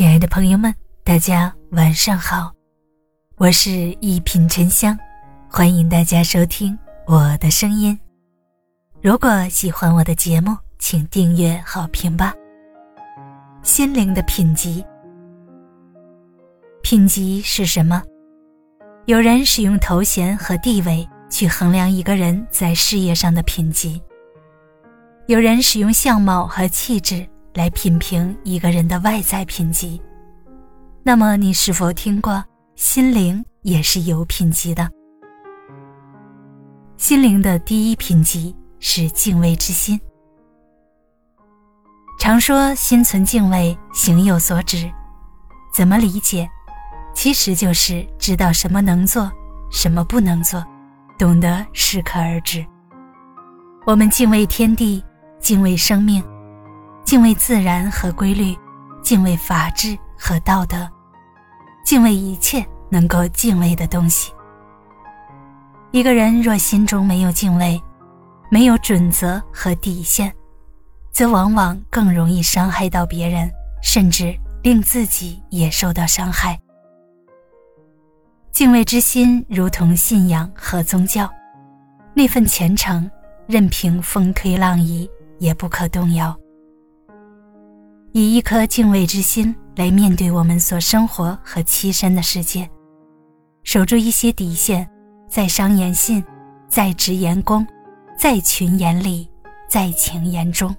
亲爱的朋友们，大家晚上好，我是一品沉香，欢迎大家收听我的声音。如果喜欢我的节目，请订阅好评吧。心灵的品级，品级是什么？有人使用头衔和地位去衡量一个人在事业上的品级，有人使用相貌和气质。来品评一个人的外在品级，那么你是否听过心灵也是有品级的？心灵的第一品级是敬畏之心。常说心存敬畏，行有所止，怎么理解？其实就是知道什么能做，什么不能做，懂得适可而止。我们敬畏天地，敬畏生命。敬畏自然和规律，敬畏法治和道德，敬畏一切能够敬畏的东西。一个人若心中没有敬畏，没有准则和底线，则往往更容易伤害到别人，甚至令自己也受到伤害。敬畏之心如同信仰和宗教，那份虔诚，任凭风吹浪移也不可动摇。以一颗敬畏之心来面对我们所生活和栖身的世界，守住一些底线，在商言信，在直言恭，在群言理，在情言中。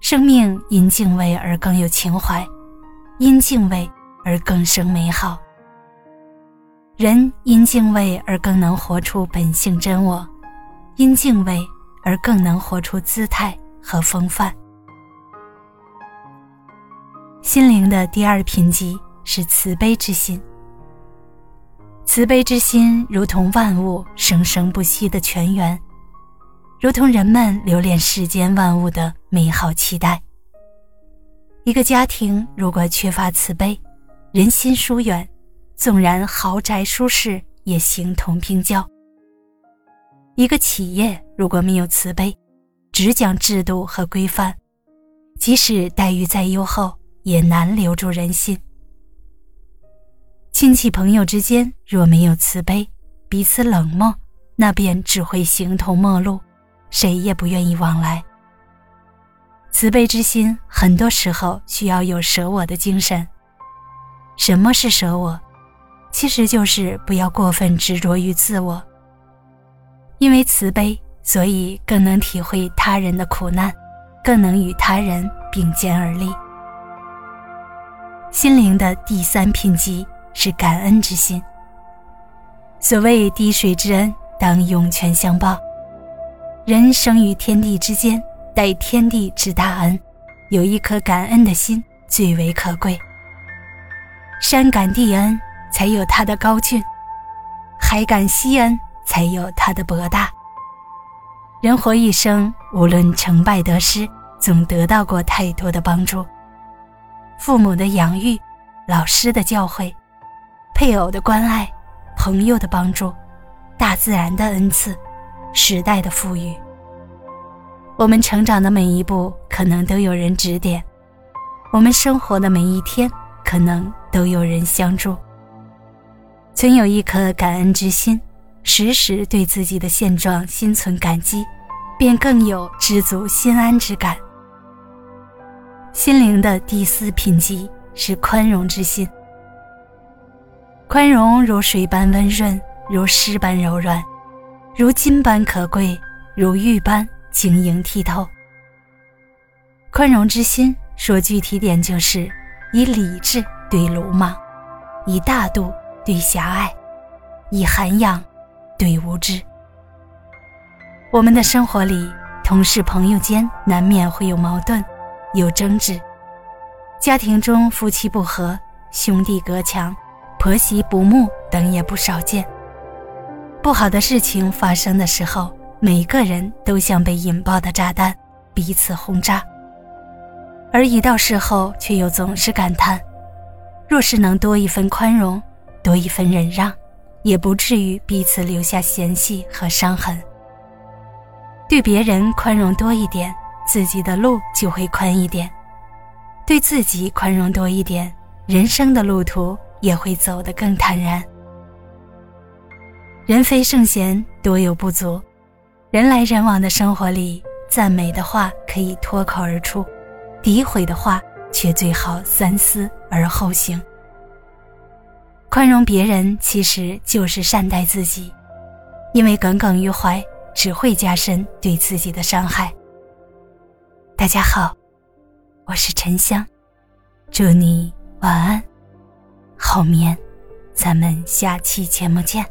生命因敬畏而更有情怀，因敬畏而更生美好。人因敬畏而更能活出本性真我，因敬畏而更能活出姿态和风范。心灵的第二品级是慈悲之心。慈悲之心如同万物生生不息的泉源，如同人们留恋世间万物的美好期待。一个家庭如果缺乏慈悲，人心疏远，纵然豪宅舒适也形同冰窖。一个企业如果没有慈悲，只讲制度和规范，即使待遇再优厚。也难留住人心。亲戚朋友之间若没有慈悲，彼此冷漠，那便只会形同陌路，谁也不愿意往来。慈悲之心，很多时候需要有舍我的精神。什么是舍我？其实就是不要过分执着于自我。因为慈悲，所以更能体会他人的苦难，更能与他人并肩而立。心灵的第三品级是感恩之心。所谓滴水之恩，当涌泉相报。人生于天地之间，待天地之大恩，有一颗感恩的心最为可贵。山感地恩，才有它的高峻；海感西恩，才有它的博大。人活一生，无论成败得失，总得到过太多的帮助。父母的养育，老师的教诲，配偶的关爱，朋友的帮助，大自然的恩赐，时代的赋予。我们成长的每一步，可能都有人指点；我们生活的每一天，可能都有人相助。存有一颗感恩之心，时时对自己的现状心存感激，便更有知足心安之感。心灵的第四品级是宽容之心。宽容如水般温润，如诗般柔软，如金般可贵，如玉般晶莹剔透。宽容之心，说具体点就是以理智对鲁莽，以大度对狭隘，以涵养对无知。我们的生活里，同事朋友间难免会有矛盾。有争执，家庭中夫妻不和、兄弟隔墙、婆媳不睦等也不少见。不好的事情发生的时候，每个人都像被引爆的炸弹，彼此轰炸。而一到事后，却又总是感叹：若是能多一分宽容，多一分忍让，也不至于彼此留下嫌隙和伤痕。对别人宽容多一点。自己的路就会宽一点，对自己宽容多一点，人生的路途也会走得更坦然。人非圣贤，多有不足。人来人往的生活里，赞美的话可以脱口而出，诋毁的话却最好三思而后行。宽容别人其实就是善待自己，因为耿耿于怀只会加深对自己的伤害。大家好，我是沉香，祝你晚安，好眠，咱们下期节目见。